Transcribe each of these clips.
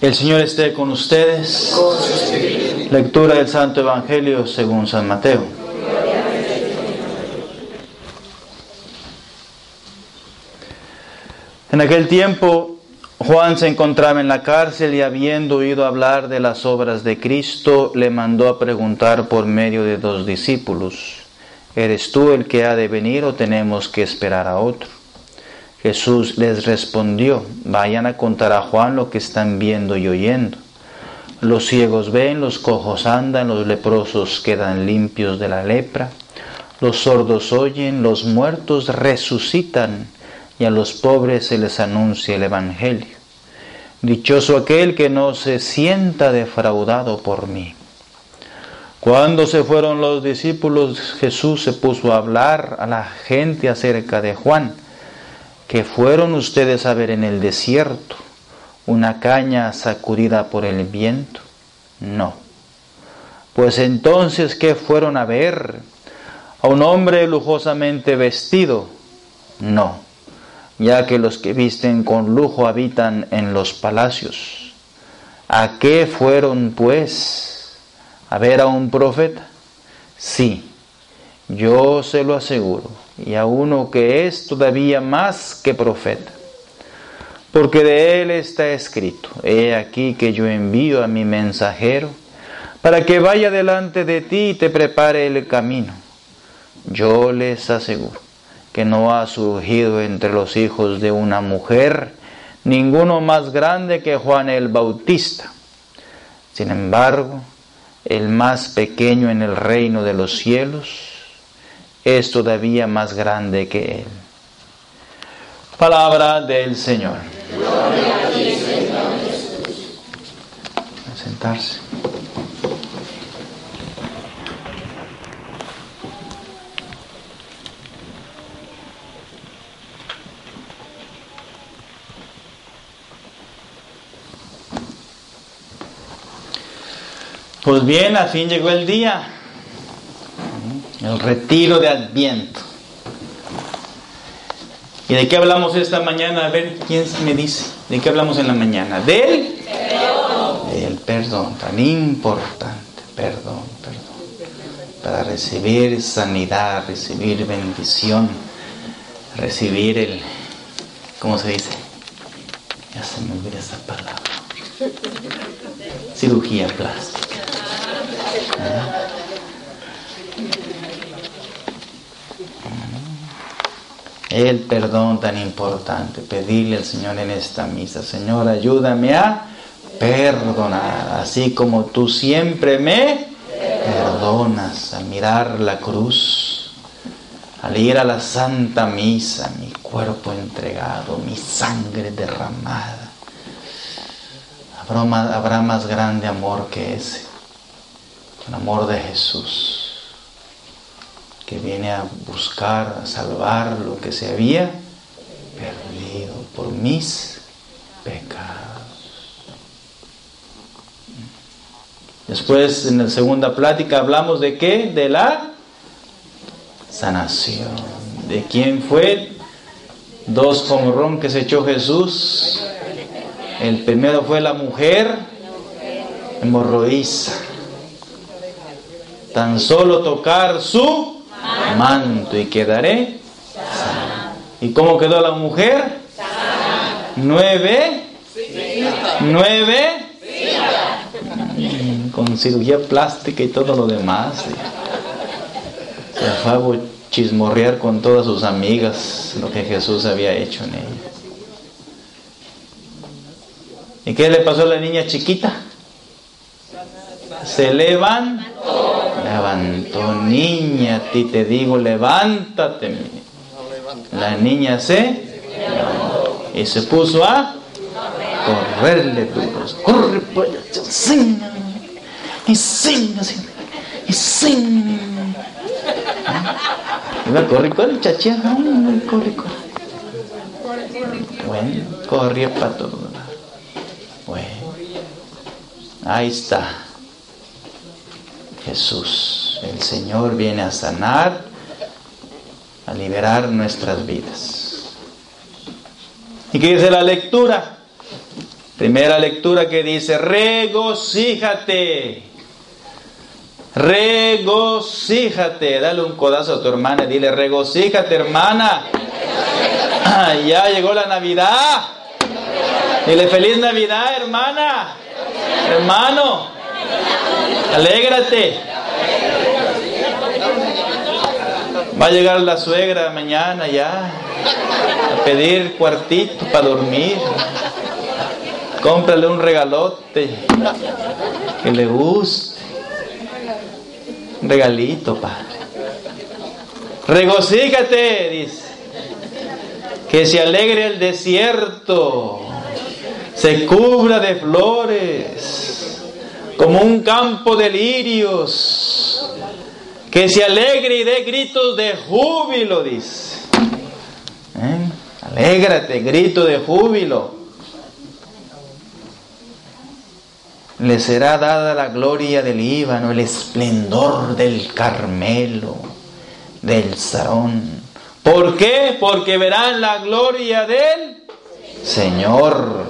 El Señor esté con ustedes. Lectura del Santo Evangelio según San Mateo. En aquel tiempo Juan se encontraba en la cárcel y habiendo oído hablar de las obras de Cristo, le mandó a preguntar por medio de dos discípulos, ¿eres tú el que ha de venir o tenemos que esperar a otro? Jesús les respondió, vayan a contar a Juan lo que están viendo y oyendo. Los ciegos ven, los cojos andan, los leprosos quedan limpios de la lepra, los sordos oyen, los muertos resucitan y a los pobres se les anuncia el Evangelio. Dichoso aquel que no se sienta defraudado por mí. Cuando se fueron los discípulos, Jesús se puso a hablar a la gente acerca de Juan que fueron ustedes a ver en el desierto una caña sacudida por el viento? No. Pues entonces, ¿qué fueron a ver? ¿A un hombre lujosamente vestido? No, ya que los que visten con lujo habitan en los palacios. ¿A qué fueron, pues? ¿A ver a un profeta? Sí, yo se lo aseguro y a uno que es todavía más que profeta. Porque de él está escrito, he aquí que yo envío a mi mensajero para que vaya delante de ti y te prepare el camino. Yo les aseguro que no ha surgido entre los hijos de una mujer ninguno más grande que Juan el Bautista. Sin embargo, el más pequeño en el reino de los cielos es todavía más grande que Él. Palabra del Señor. A sentarse. Pues bien, al fin llegó el día el retiro de Adviento. ¿Y de qué hablamos esta mañana? A ver, ¿quién me dice? ¿De qué hablamos en la mañana? Del perdón. Del perdón, tan importante, perdón, perdón. Para recibir sanidad, recibir bendición, recibir el, ¿cómo se dice? Ya se me olvida esa palabra. Cirugía plástica. ¿Eh? El perdón tan importante, pedirle al Señor en esta misa, Señor, ayúdame a perdonar, así como tú siempre me perdonas, a mirar la cruz, al ir a la Santa Misa, mi cuerpo entregado, mi sangre derramada. Habrá, habrá más grande amor que ese, el amor de Jesús que viene a buscar, a salvar lo que se había perdido por mis pecados. Después, en la segunda plática, hablamos de qué? De la sanación. ¿De quién fue? Dos comorrón que se echó Jesús. El primero fue la mujer hemorroísa. Tan solo tocar su manto y quedaré ¿Y cómo quedó la mujer? Nueve. Nueve. Con cirugía plástica y todo lo demás. Se fue chismorrear con todas sus amigas lo que Jesús había hecho en ella. ¿Y qué le pasó a la niña chiquita? Se levantó levantó, niña, a ti te digo, levántate. La niña se y se puso a correrle duros. Corre pues, y sin, y sin. Iba corre, corre, chachía, corre, corre. Bueno, corría para todo Bueno, ahí está. Jesús. El Señor viene a sanar, a liberar nuestras vidas. ¿Y qué dice la lectura? Primera lectura que dice, regocíjate. Regocíjate. Dale un codazo a tu hermana y dile, regocíjate hermana. ya llegó la Navidad. Dile, feliz Navidad hermana. Hermano. Alégrate. Va a llegar la suegra mañana ya a pedir cuartito para dormir. Cómprale un regalote que le guste. Un regalito, Padre. Regocíjate, dice. Que se alegre el desierto, se cubra de flores, como un campo de lirios, que se alegre y dé gritos de júbilo, dice. ¿Eh? Alégrate, grito de júbilo. Le será dada la gloria del Líbano, el esplendor del Carmelo, del Sarón. ¿Por qué? Porque verán la gloria del Señor,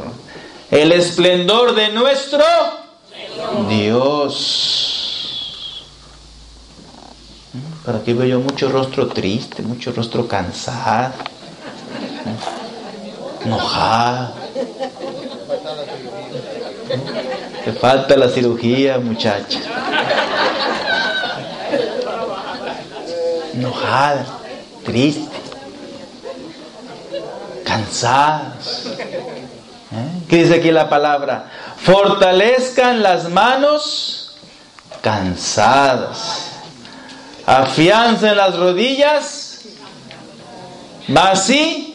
el esplendor de nuestro Dios. Pero aquí veo yo mucho rostro triste, mucho rostro cansado, enojado. Te falta la cirugía, muchacha. Enojada, triste, cansadas. ¿Eh? ¿Qué dice aquí la palabra? Fortalezcan las manos cansadas. Afiancen las rodillas vacilantes.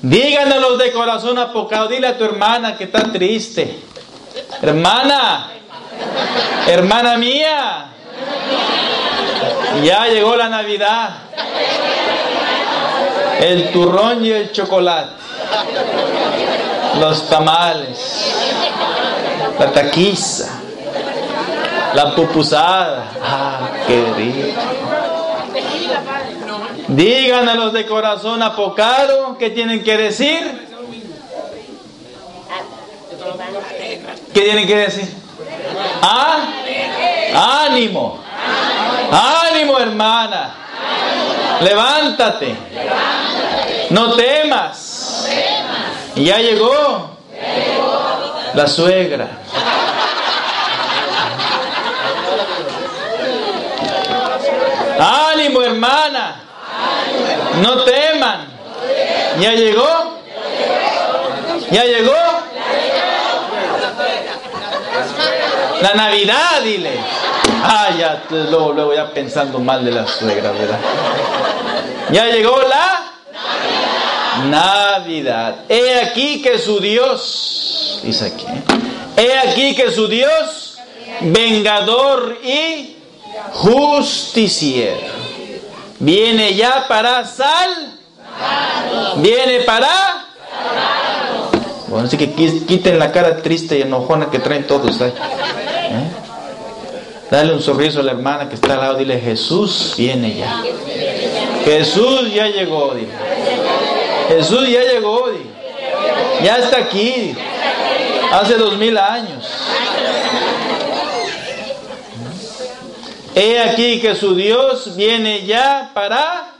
Díganle los de corazón apocado, dile a tu hermana que está triste. Hermana, hermana mía, ya llegó la Navidad. El turrón y el chocolate. Los tamales. La taquiza. La pupusada. Ah, qué rico. Digan a los de corazón apocado qué tienen que decir. ¿Qué tienen que decir? ¿Ah? Ánimo. Ánimo, hermana. Levántate. No temas. Ya llegó la suegra. Ánimo, hermana. No teman. ¿Ya llegó? ¿Ya llegó? La Navidad, dile. Ah, ya, luego, luego ya pensando mal de la suegra, ¿verdad? Ya llegó la Navidad. He aquí que su Dios, dice aquí, he aquí que su Dios, vengador y justiciero Viene ya para sal. Viene para. Bueno, así que quiten la cara triste y enojona que traen todos ahí. ¿Eh? Dale un sorriso a la hermana que está al lado. Dile, Jesús viene ya. Jesús ya llegó. Dile. Jesús ya llegó. Ya está aquí. Hace dos mil años. He aquí que su Dios viene ya para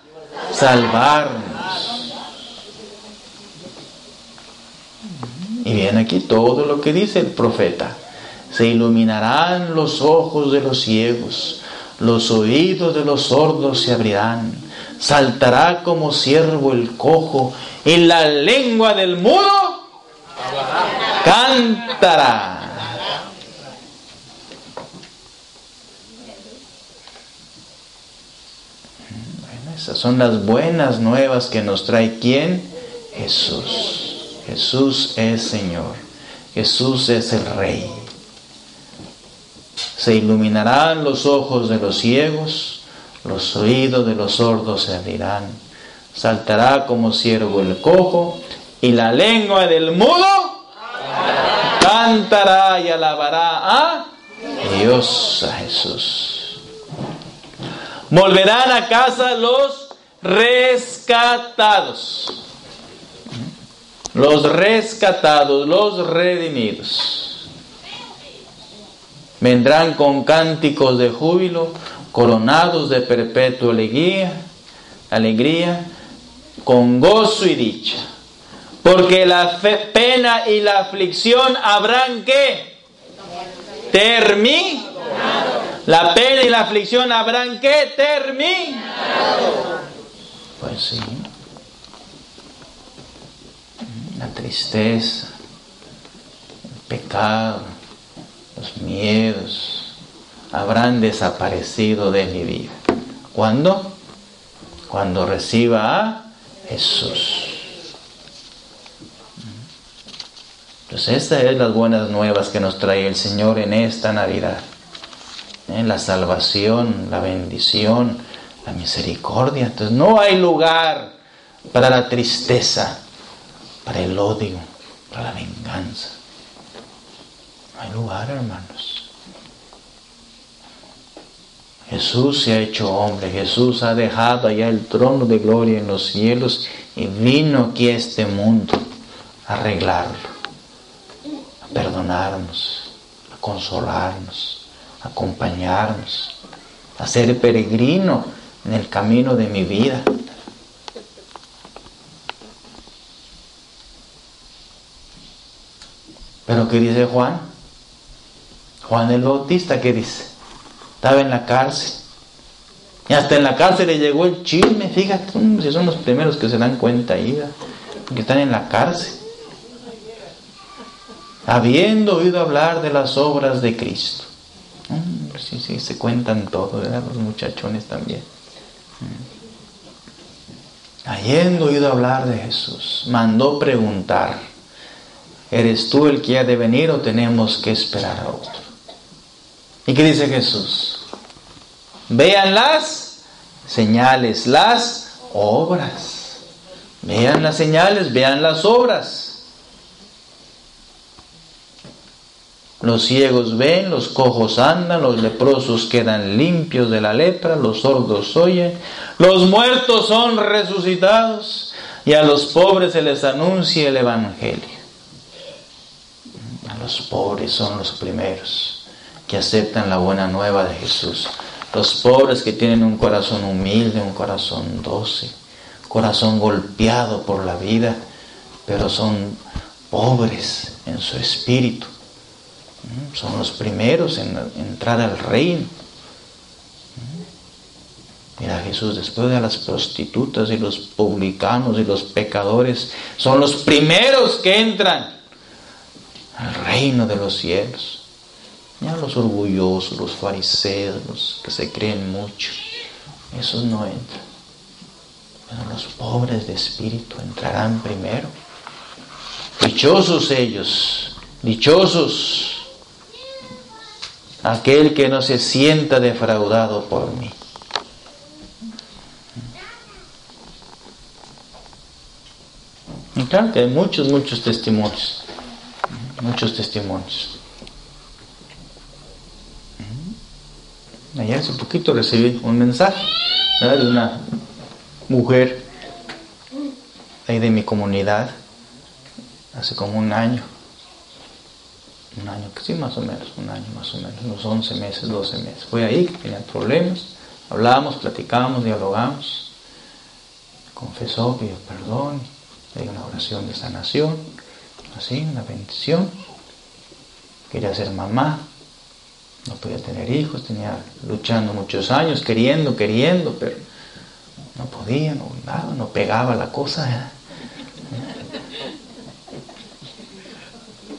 salvarnos. Y viene aquí todo lo que dice el profeta. Se iluminarán los ojos de los ciegos, los oídos de los sordos se abrirán, saltará como siervo el cojo, y la lengua del mudo cantará. Esas son las buenas nuevas que nos trae quién? Jesús. Jesús es Señor. Jesús es el Rey. Se iluminarán los ojos de los ciegos, los oídos de los sordos se abrirán. Saltará como siervo el cojo y la lengua del mudo cantará y alabará a Dios, a Jesús. Volverán a casa los rescatados. los rescatados, los redimidos. Vendrán con cánticos de júbilo, coronados de perpetua alegría, alegría, con gozo y dicha. Porque la pena y la aflicción habrán que terminado. La pena y la aflicción habrán que terminado. Pues sí. La tristeza, el pecado, los miedos habrán desaparecido de mi vida. ¿Cuándo? Cuando reciba a Jesús. Entonces, estas es las buenas nuevas que nos trae el Señor en esta Navidad. ¿Eh? La salvación, la bendición, la misericordia. Entonces, no hay lugar para la tristeza, para el odio, para la venganza. No hay lugar, hermanos. Jesús se ha hecho hombre, Jesús ha dejado allá el trono de gloria en los cielos y vino aquí a este mundo a arreglarlo perdonarnos, a consolarnos, a acompañarnos, a ser peregrino en el camino de mi vida. Pero ¿qué dice Juan? Juan el Bautista, ¿qué dice? Estaba en la cárcel. Y hasta en la cárcel le llegó el chisme, fíjate, si son los primeros que se dan cuenta ahí, que están en la cárcel habiendo oído hablar de las obras de Cristo. Sí, sí, se cuentan todo, ¿verdad? Los muchachones también. Mm. Habiendo oído hablar de Jesús, mandó preguntar, ¿eres tú el que ha de venir o tenemos que esperar a otro? ¿Y qué dice Jesús? Vean las señales, las obras. Vean las señales, vean las obras. Los ciegos ven, los cojos andan, los leprosos quedan limpios de la lepra, los sordos oyen, los muertos son resucitados y a los pobres se les anuncia el Evangelio. A los pobres son los primeros que aceptan la buena nueva de Jesús. Los pobres que tienen un corazón humilde, un corazón dócil, corazón golpeado por la vida, pero son pobres en su espíritu son los primeros en entrar al reino. Mira Jesús, después de las prostitutas y los publicanos y los pecadores, son los primeros que entran al reino de los cielos. Ya los orgullosos, los fariseos, los que se creen mucho, esos no entran. Pero los pobres de espíritu entrarán primero. Dichosos ellos, dichosos aquel que no se sienta defraudado por mí. Y claro que hay muchos, muchos testimonios, muchos testimonios. Ayer hace poquito recibí un mensaje de una mujer ahí de mi comunidad, hace como un año un año, sí, más o menos, un año más o menos, unos 11 meses, 12 meses. Fue ahí que tenía problemas, hablábamos, platicábamos, dialogamos. Confesó, pidió perdón, dio una oración de sanación, así, una bendición. Quería ser mamá, no podía tener hijos, tenía luchando muchos años, queriendo, queriendo, pero no podía, no, nada, no pegaba la cosa.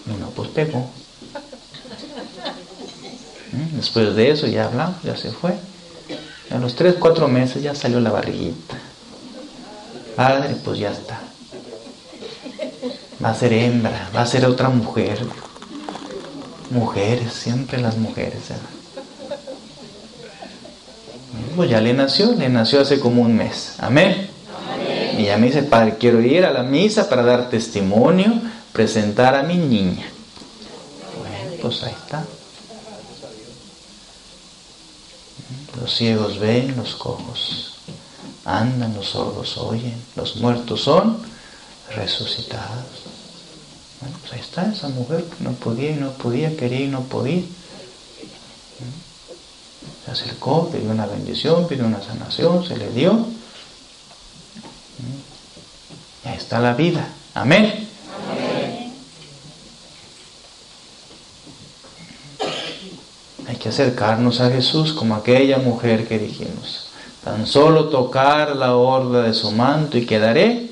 Y no, pues pegó. Después de eso ya hablamos, ya se fue. A los 3, 4 meses ya salió la barriguita. Padre, pues ya está. Va a ser hembra, va a ser otra mujer. Mujeres, siempre las mujeres. Pues ya le nació, le nació hace como un mes. Amén. Y ya me dice, Padre, quiero ir a la misa para dar testimonio, presentar a mi niña. Bueno, pues ahí está. Los ciegos ven, los cojos andan, los sordos oyen, los muertos son resucitados. Bueno, pues ahí está esa mujer que no podía y no podía, quería y no podía. Se acercó, pidió una bendición, pidió una sanación, se le dio. Y ahí está la vida. Amén. Hay que acercarnos a Jesús como aquella mujer que dijimos. Tan solo tocar la orla de su manto y quedaré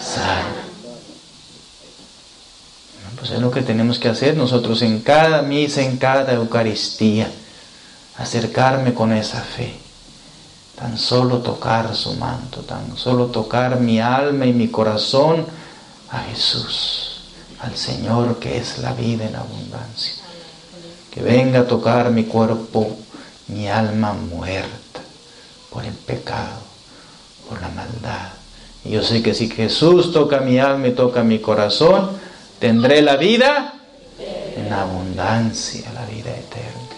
sana. Pues es lo que tenemos que hacer nosotros en cada misa, en cada Eucaristía. Acercarme con esa fe. Tan solo tocar su manto, tan solo tocar mi alma y mi corazón a Jesús, al Señor que es la vida en abundancia. Que venga a tocar mi cuerpo, mi alma muerta por el pecado, por la maldad. Y yo sé que si Jesús toca mi alma y toca mi corazón, tendré la vida en abundancia, la vida eterna.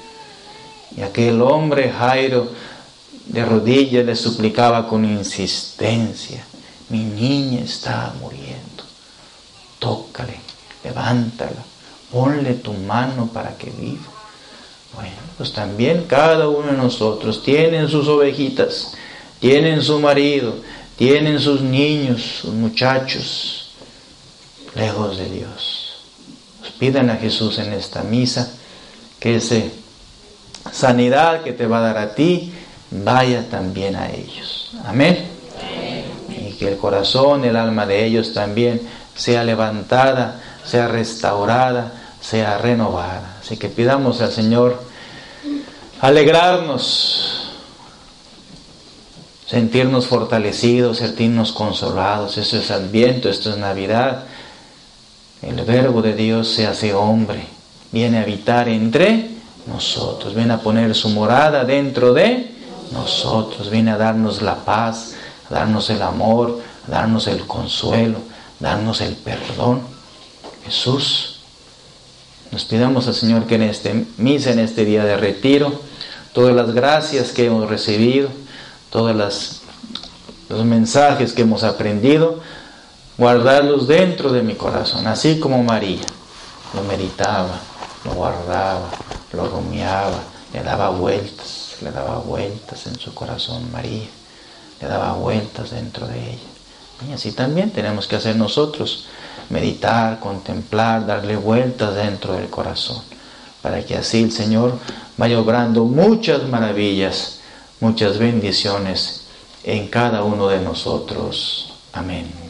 Y aquel hombre Jairo de rodillas le suplicaba con insistencia, mi niña está muriendo, tócale, levántala, ponle tu mano para que viva. Bueno, pues también cada uno de nosotros tienen sus ovejitas, tienen su marido, tienen sus niños, sus muchachos, lejos de Dios. Pidan a Jesús en esta misa que esa sanidad que te va a dar a ti vaya también a ellos. Amén. Y que el corazón, el alma de ellos también sea levantada, sea restaurada, sea renovada. Así que pidamos al Señor alegrarnos, sentirnos fortalecidos, sentirnos consolados. Eso es Adviento, esto es Navidad. El Verbo de Dios se hace hombre, viene a habitar entre nosotros, viene a poner su morada dentro de nosotros, viene a darnos la paz, a darnos el amor, a darnos el consuelo, darnos el perdón. Jesús nos pidamos al Señor que en este misa, en este día de retiro, todas las gracias que hemos recibido, todos los mensajes que hemos aprendido, guardarlos dentro de mi corazón, así como María lo meditaba, lo guardaba, lo rumiaba, le daba vueltas, le daba vueltas en su corazón María, le daba vueltas dentro de ella. Y así también tenemos que hacer nosotros meditar, contemplar, darle vueltas dentro del corazón, para que así el Señor vaya obrando muchas maravillas, muchas bendiciones en cada uno de nosotros. Amén.